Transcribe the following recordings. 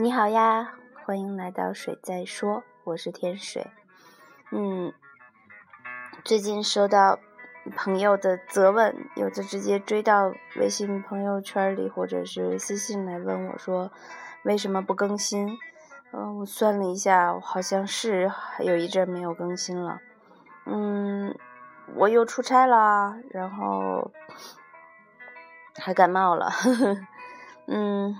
你好呀，欢迎来到水在说，我是天水。嗯，最近收到朋友的责问，有的直接追到微信朋友圈里，或者是私信来问我说为什么不更新。嗯，我算了一下，好像是有一阵没有更新了。嗯，我又出差了，然后还感冒了。呵 呵嗯。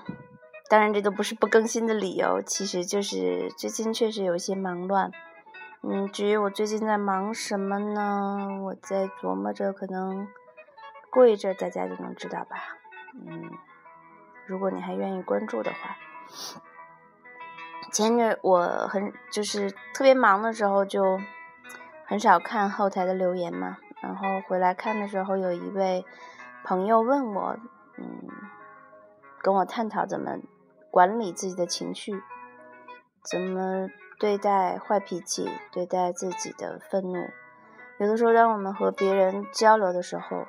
当然，这都不是不更新的理由，其实就是最近确实有些忙乱。嗯，至于我最近在忙什么呢？我在琢磨着，可能过一阵大家就能知道吧。嗯，如果你还愿意关注的话。前阵我很就是特别忙的时候，就很少看后台的留言嘛。然后回来看的时候，有一位朋友问我，嗯，跟我探讨怎么。管理自己的情绪，怎么对待坏脾气，对待自己的愤怒？有的时候，当我们和别人交流的时候，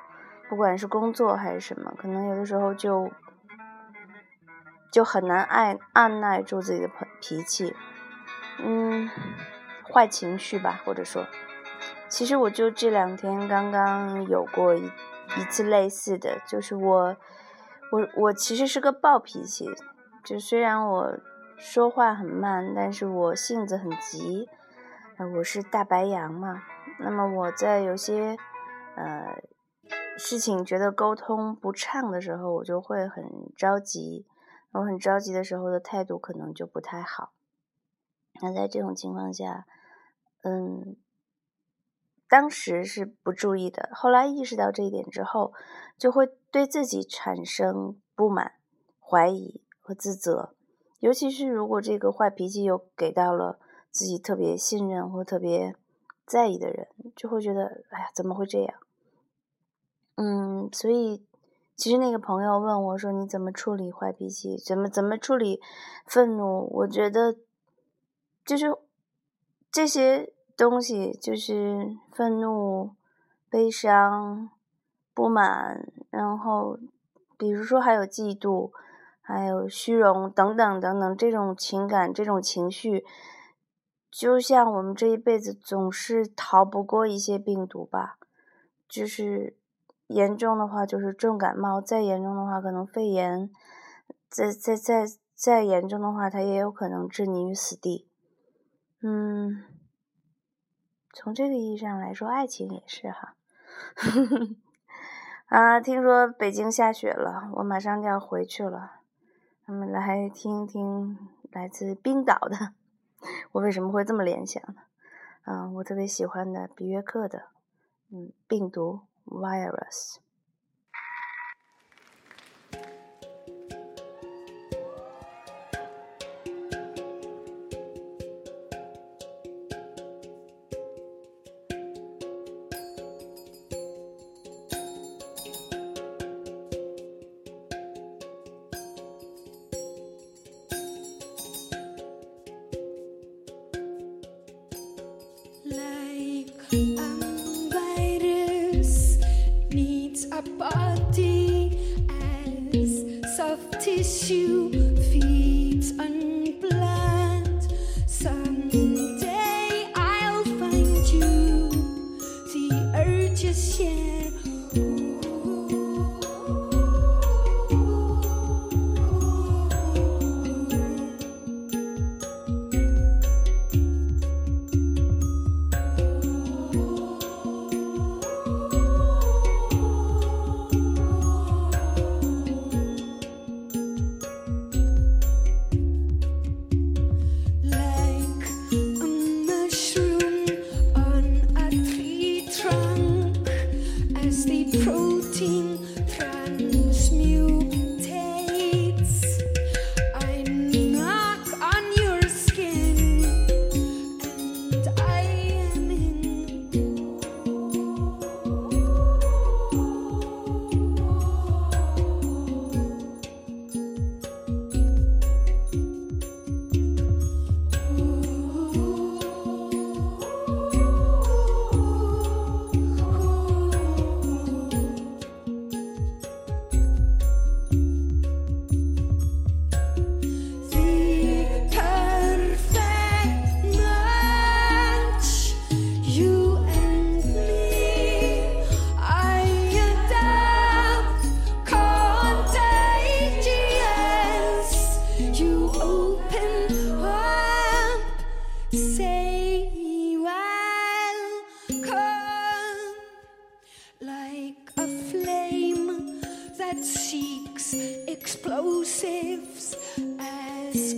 不管是工作还是什么，可能有的时候就就很难按按耐住自己的脾脾气，嗯，坏情绪吧，或者说，其实我就这两天刚刚有过一一次类似的，就是我我我其实是个暴脾气。就虽然我说话很慢，但是我性子很急，我是大白羊嘛。那么我在有些呃事情觉得沟通不畅的时候，我就会很着急。我很着急的时候的态度可能就不太好。那在这种情况下，嗯，当时是不注意的，后来意识到这一点之后，就会对自己产生不满、怀疑。和自责，尤其是如果这个坏脾气又给到了自己特别信任或特别在意的人，就会觉得，哎呀，怎么会这样？嗯，所以其实那个朋友问我说：“你怎么处理坏脾气？怎么怎么处理愤怒？”我觉得就是这些东西，就是愤怒、悲伤、不满，然后比如说还有嫉妒。还有虚荣等等等等，这种情感、这种情绪，就像我们这一辈子总是逃不过一些病毒吧。就是严重的话，就是重感冒；再严重的话，可能肺炎；再再再再严重的话，它也有可能置你于死地。嗯，从这个意义上来说，爱情也是哈。啊，听说北京下雪了，我马上就要回去了。我们来听听来自冰岛的，我为什么会这么联想呢？嗯，我特别喜欢的比约克的，嗯，病毒 virus。miss you.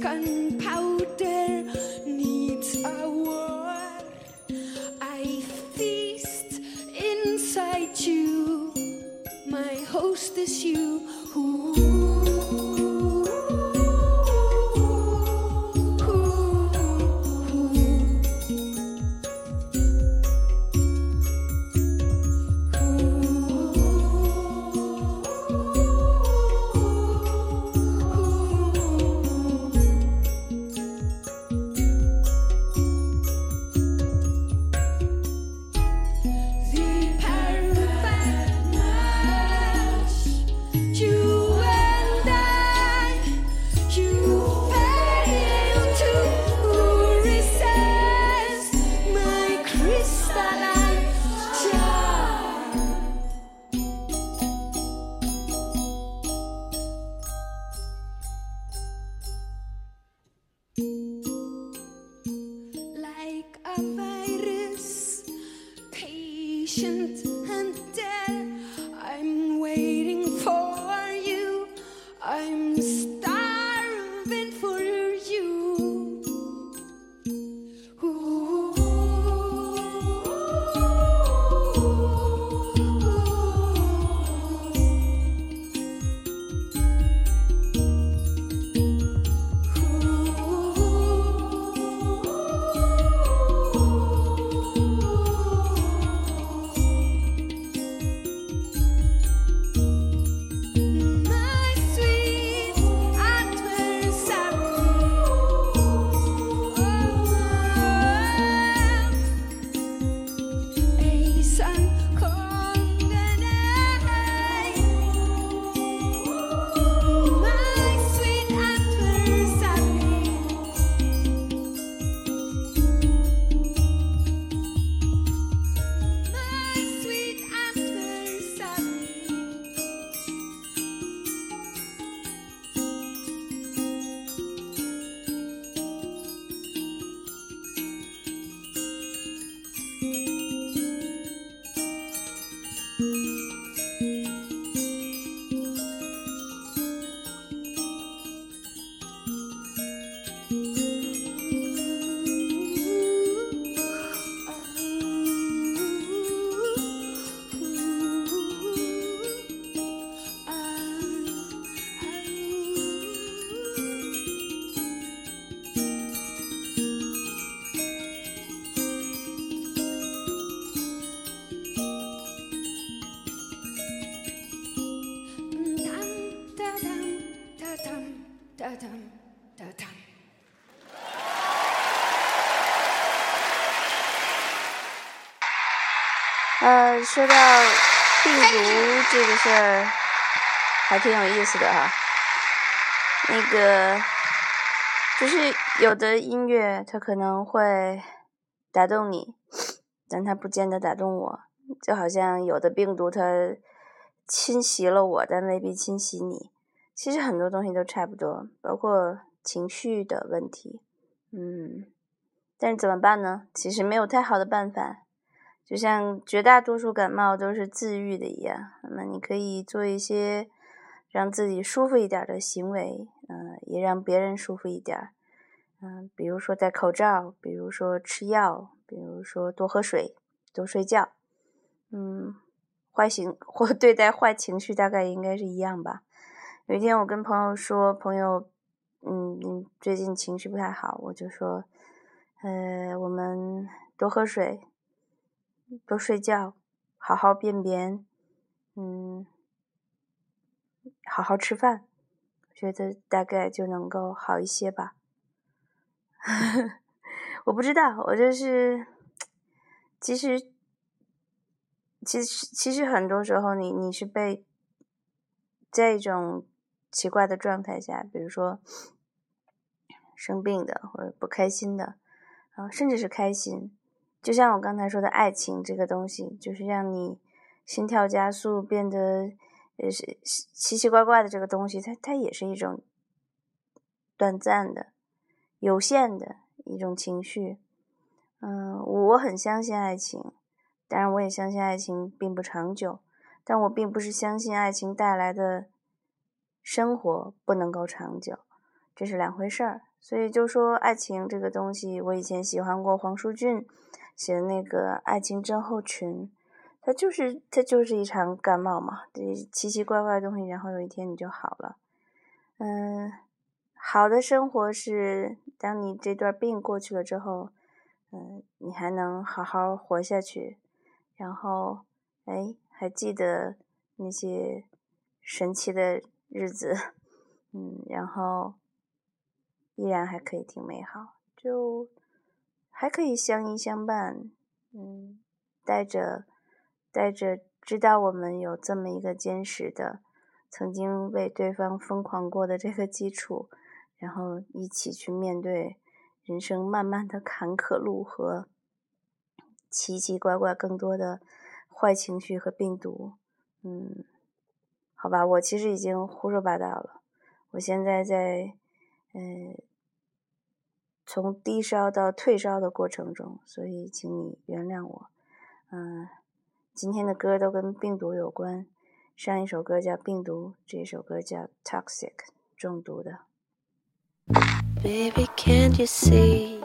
broken power. Patient and dead. 说到病毒这个事儿，还挺有意思的哈。那个，就是有的音乐它可能会打动你，但它不见得打动我。就好像有的病毒它侵袭了我，但未必侵袭你。其实很多东西都差不多，包括情绪的问题。嗯，但是怎么办呢？其实没有太好的办法。就像绝大多数感冒都是自愈的一样，那么你可以做一些让自己舒服一点的行为，嗯、也让别人舒服一点，嗯、比如说戴口罩，比如说吃药，比如说多喝水，多睡觉，嗯，坏情或对待坏情绪大概应该是一样吧。有一天我跟朋友说，朋友，嗯最近情绪不太好，我就说，呃，我们多喝水。多睡觉，好好便便，嗯，好好吃饭，觉得大概就能够好一些吧。我不知道，我就是，其实，其实，其实很多时候你你是被在一种奇怪的状态下，比如说生病的或者不开心的，啊，甚至是开心。就像我刚才说的，爱情这个东西，就是让你心跳加速，变得呃是奇奇怪怪的这个东西，它它也是一种短暂的、有限的一种情绪。嗯，我很相信爱情，当然我也相信爱情并不长久，但我并不是相信爱情带来的生活不能够长久，这是两回事儿。所以就说爱情这个东西，我以前喜欢过黄舒骏。写的那个《爱情症候群》，它就是它就是一场感冒嘛，这奇奇怪怪的东西，然后有一天你就好了。嗯，好的生活是当你这段病过去了之后，嗯，你还能好好活下去，然后哎还记得那些神奇的日子，嗯，然后依然还可以挺美好，就还可以相依相伴，嗯，带着带着知道我们有这么一个坚实的，曾经为对方疯狂过的这个基础，然后一起去面对人生漫漫的坎坷路和奇奇怪怪更多的坏情绪和病毒，嗯，好吧，我其实已经胡说八道了，我现在在，嗯、从低烧到退烧的过程中，所以请你原谅我。嗯，今天的歌都跟病毒有关，上一首歌叫《病毒》，这首歌叫《Toxic》，中毒的。Baby, can't you see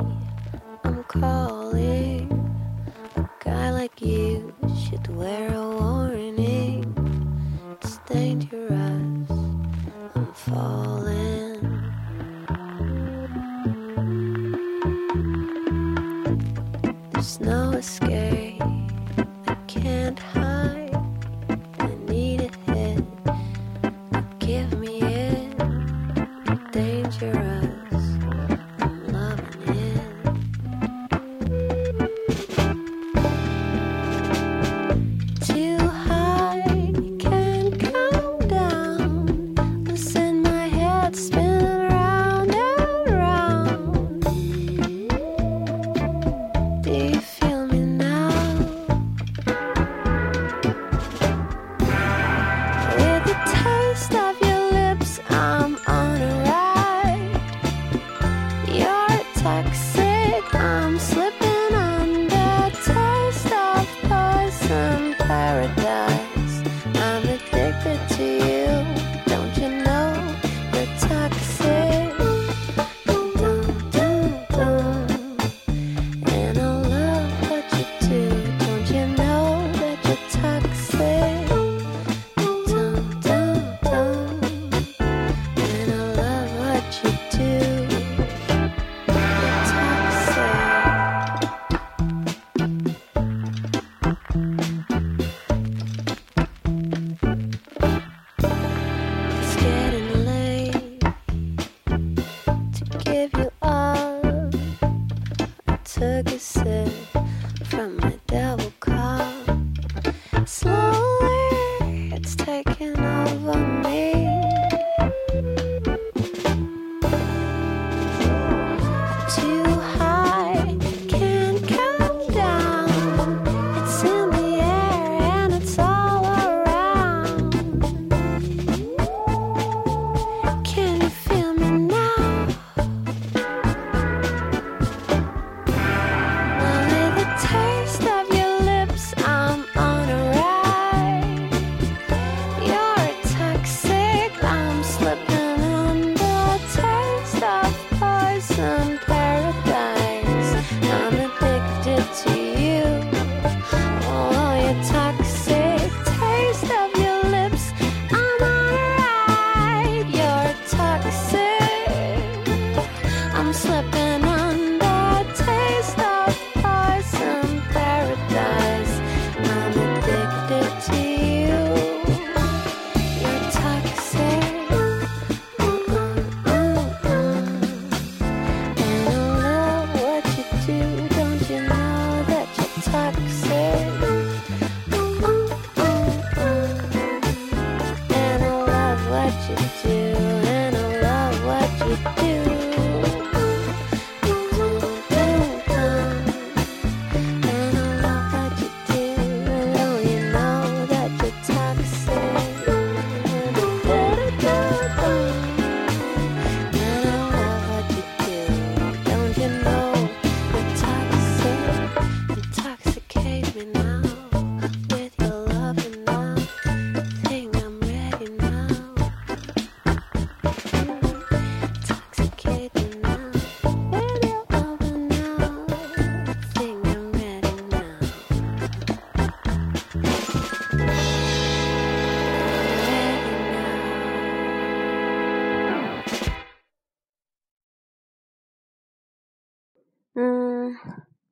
I'm calling? A guy like you should wear a warning. It's dangerous.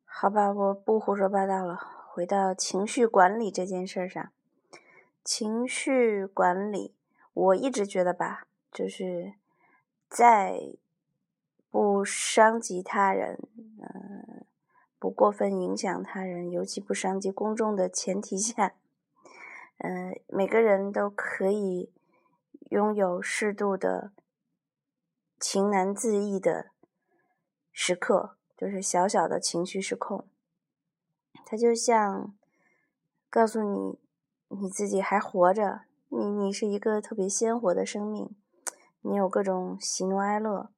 好吧，我不胡说八道了，回到情绪管理这件事上。情绪管理，我一直觉得吧，就是在不伤及他人，嗯、不过分影响他人，尤其不伤及公众的前提下，嗯、每个人都可以拥有适度的情难自抑的时刻，就是小小的情绪失控。它就像告诉你你自己还活着，你你是一个特别鲜活的生命，你有各种喜怒哀乐，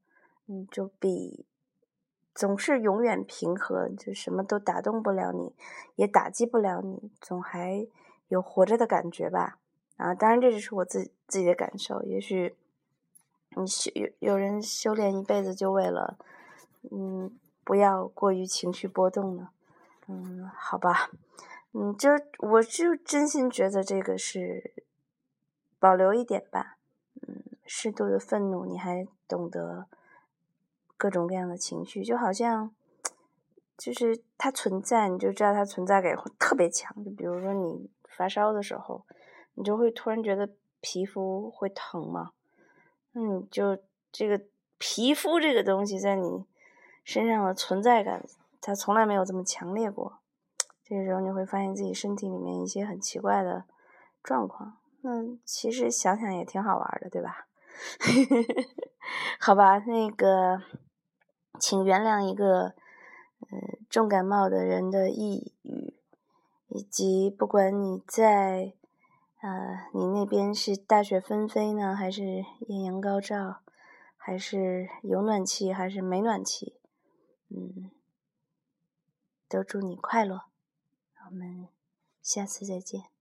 嗯，就比总是永远平和，就什么都打动不了你，也打击不了你，总还有活着的感觉吧。啊，当然这只是我自自己的感受，也许你修有有人修炼一辈子就为了，嗯，不要过于情绪波动呢。嗯，好吧，嗯，就我就真心觉得这个是保留一点吧，嗯，适度的愤怒，你还懂得各种各样的情绪，就好像就是它存在，你就知道它存在感会特别强。就比如说你发烧的时候，你就会突然觉得皮肤会疼嘛，那你就这个皮肤这个东西在你身上的存在感。它从来没有这么强烈过。这个时候你会发现自己身体里面一些很奇怪的状况，那其实想想也挺好玩的，对吧？好吧，那个，请原谅一个呃重感冒的人的抑郁，以及不管你在呃你那边是大雪纷飞呢，还是艳阳高照，还是有暖气，还是没暖气，嗯。都祝你快乐，我们下次再见。